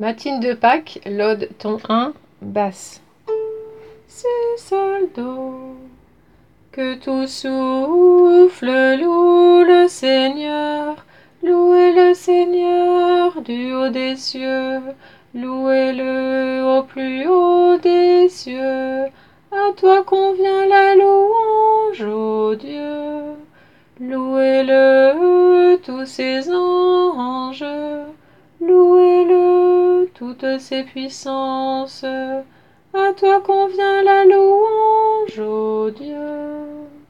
Matine de Pâques, l'ode ton 1, basse. Si sol do, que tout souffle loue le Seigneur, louez le Seigneur du haut des cieux, louez-le au plus haut des cieux. À toi convient la louange, ô Dieu. Louez-le tous ses anges, toutes ses puissances. À toi convient la louange, ô Dieu.